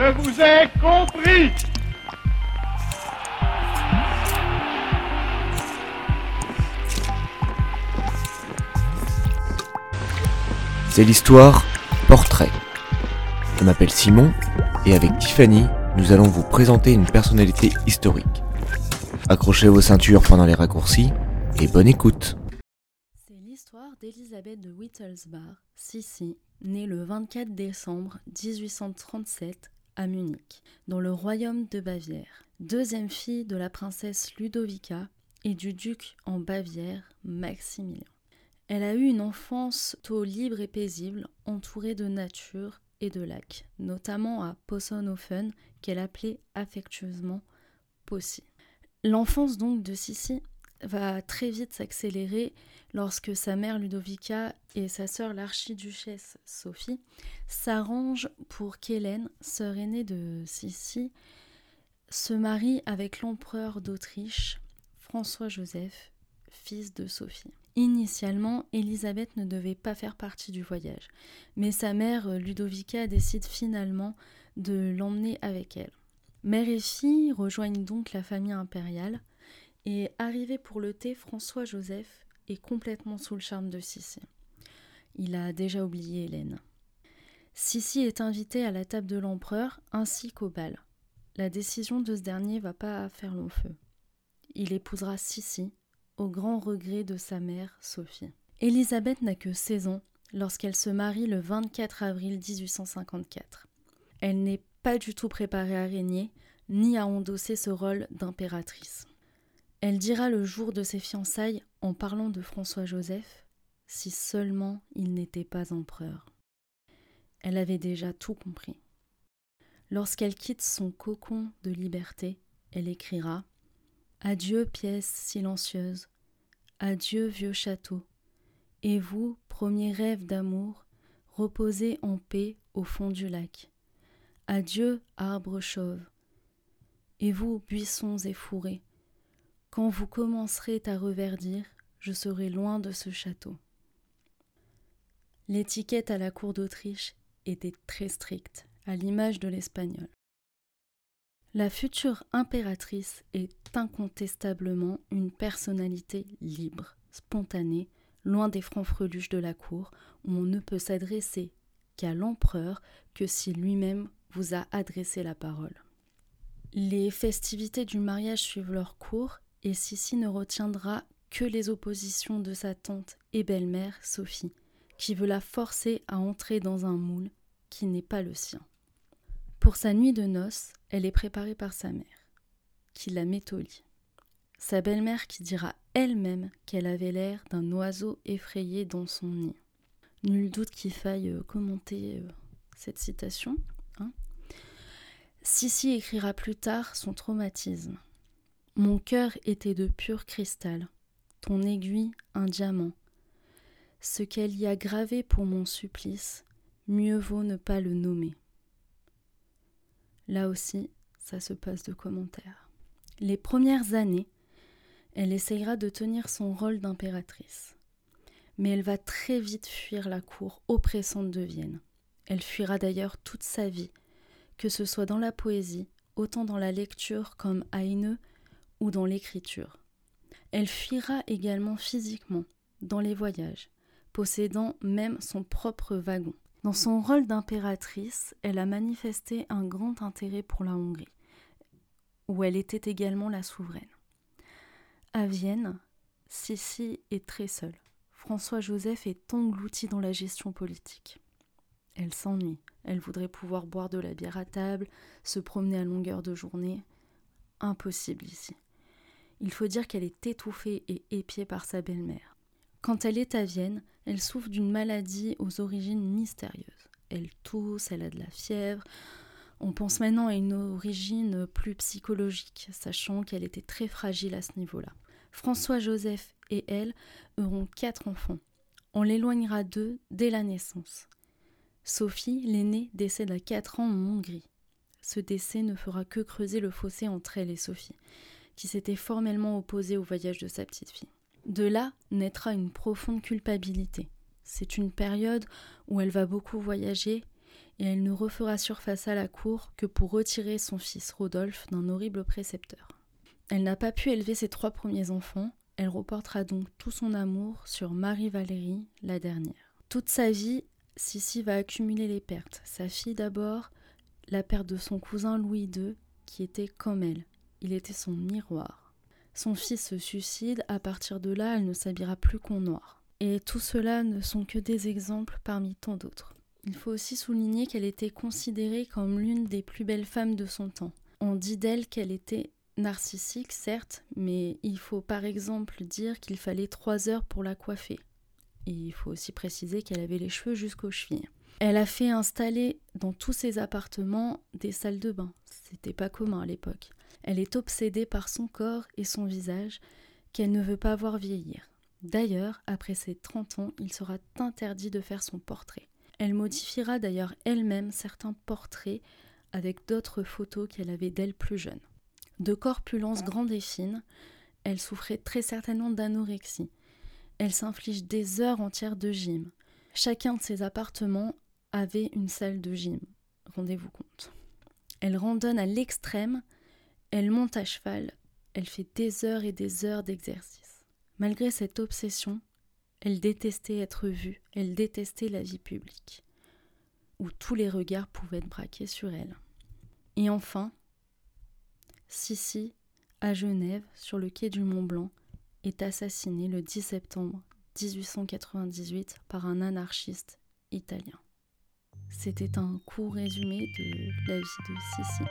Je vous ai compris C'est l'histoire Portrait. Je m'appelle Simon et avec Tiffany, nous allons vous présenter une personnalité historique. Accrochez vos ceintures pendant les raccourcis et bonne écoute. C'est l'histoire d'Elisabeth de Wittelsbach, Sissi, née le 24 décembre 1837 Munich, dans le royaume de Bavière, deuxième fille de la princesse Ludovica et du duc en Bavière Maximilien. Elle a eu une enfance tôt libre et paisible, entourée de nature et de lacs, notamment à Possonhofen, qu'elle appelait affectueusement Possi. L'enfance donc de Sissi va très vite s'accélérer lorsque sa mère Ludovica et sa sœur l'archiduchesse Sophie s'arrangent pour qu'Hélène, sœur aînée de Sissi, se marie avec l'empereur d'Autriche, François-Joseph, fils de Sophie. Initialement, Élisabeth ne devait pas faire partie du voyage, mais sa mère Ludovica décide finalement de l'emmener avec elle. Mère et fille rejoignent donc la famille impériale, et arrivé pour le thé, François-Joseph est complètement sous le charme de Sissi. Il a déjà oublié Hélène. Sissi est invité à la table de l'empereur ainsi qu'au bal. La décision de ce dernier va pas faire long feu. Il épousera Sissi, au grand regret de sa mère, Sophie. Élisabeth n'a que 16 ans lorsqu'elle se marie le 24 avril 1854. Elle n'est pas du tout préparée à régner, ni à endosser ce rôle d'impératrice. Elle dira le jour de ses fiançailles, en parlant de François-Joseph, si seulement il n'était pas empereur. Elle avait déjà tout compris. Lorsqu'elle quitte son cocon de liberté, elle écrira Adieu, pièce silencieuse, adieu, vieux château, et vous, premier rêve d'amour, reposez en paix au fond du lac. Adieu, arbres chauves, et vous, buissons et fourrés, quand vous commencerez à reverdir, je serai loin de ce château. L'étiquette à la cour d'Autriche était très stricte, à l'image de l'espagnol. La future impératrice est incontestablement une personnalité libre, spontanée, loin des francs-freluches de la cour, où on ne peut s'adresser qu'à l'empereur que si lui-même vous a adressé la parole. Les festivités du mariage suivent leur cours et Sissi ne retiendra que les oppositions de sa tante et belle-mère, Sophie, qui veut la forcer à entrer dans un moule qui n'est pas le sien. Pour sa nuit de noces, elle est préparée par sa mère, qui la met au lit. Sa belle-mère qui dira elle-même qu'elle avait l'air d'un oiseau effrayé dans son nid. Nul doute qu'il faille euh, commenter euh, cette citation. Hein. Sissi écrira plus tard son traumatisme. Mon cœur était de pur cristal, ton aiguille un diamant. Ce qu'elle y a gravé pour mon supplice, mieux vaut ne pas le nommer. Là aussi, ça se passe de commentaires. Les premières années, elle essayera de tenir son rôle d'impératrice. Mais elle va très vite fuir la cour oppressante de Vienne. Elle fuira d'ailleurs toute sa vie, que ce soit dans la poésie, autant dans la lecture comme Haineux ou dans l'écriture. Elle fuira également physiquement, dans les voyages, possédant même son propre wagon. Dans son rôle d'impératrice, elle a manifesté un grand intérêt pour la Hongrie, où elle était également la souveraine. À Vienne, Sissi est très seule. François-Joseph est englouti dans la gestion politique. Elle s'ennuie. Elle voudrait pouvoir boire de la bière à table, se promener à longueur de journée. Impossible ici. Il faut dire qu'elle est étouffée et épiée par sa belle-mère. Quand elle est à Vienne, elle souffre d'une maladie aux origines mystérieuses. Elle tousse, elle a de la fièvre. On pense maintenant à une origine plus psychologique, sachant qu'elle était très fragile à ce niveau-là. François Joseph et elle auront quatre enfants. On l'éloignera d'eux dès la naissance. Sophie, l'aînée, décède à quatre ans en Hongrie. Ce décès ne fera que creuser le fossé entre elle et Sophie, qui s'était formellement opposée au voyage de sa petite fille. De là naîtra une profonde culpabilité. C'est une période où elle va beaucoup voyager et elle ne refera surface à la cour que pour retirer son fils Rodolphe d'un horrible précepteur. Elle n'a pas pu élever ses trois premiers enfants, elle reportera donc tout son amour sur Marie-Valérie, la dernière. Toute sa vie, Sissi va accumuler les pertes. Sa fille d'abord, la perte de son cousin Louis II, qui était comme elle. Il était son miroir. Son fils se suicide, à partir de là, elle ne s'habillera plus qu'en noir. Et tout cela ne sont que des exemples parmi tant d'autres. Il faut aussi souligner qu'elle était considérée comme l'une des plus belles femmes de son temps. On dit d'elle qu'elle était narcissique, certes, mais il faut par exemple dire qu'il fallait trois heures pour la coiffer. Et il faut aussi préciser qu'elle avait les cheveux jusqu'aux chevilles. Elle a fait installer dans tous ses appartements des salles de bain. C'était pas commun à l'époque. Elle est obsédée par son corps et son visage qu'elle ne veut pas voir vieillir. D'ailleurs, après ses 30 ans, il sera interdit de faire son portrait. Elle modifiera d'ailleurs elle-même certains portraits avec d'autres photos qu'elle avait d'elle plus jeune. De corpulence grande et fine, elle souffrait très certainement d'anorexie. Elle s'inflige des heures entières de gym. Chacun de ses appartements avait une salle de gym. Rendez-vous compte. Elle randonne à l'extrême, elle monte à cheval, elle fait des heures et des heures d'exercice. Malgré cette obsession, elle détestait être vue, elle détestait la vie publique, où tous les regards pouvaient être braqués sur elle. Et enfin, Sissi, à Genève, sur le quai du Mont Blanc, est assassinée le 10 septembre 1898 par un anarchiste italien. C'était un court résumé de la vie de Sissi.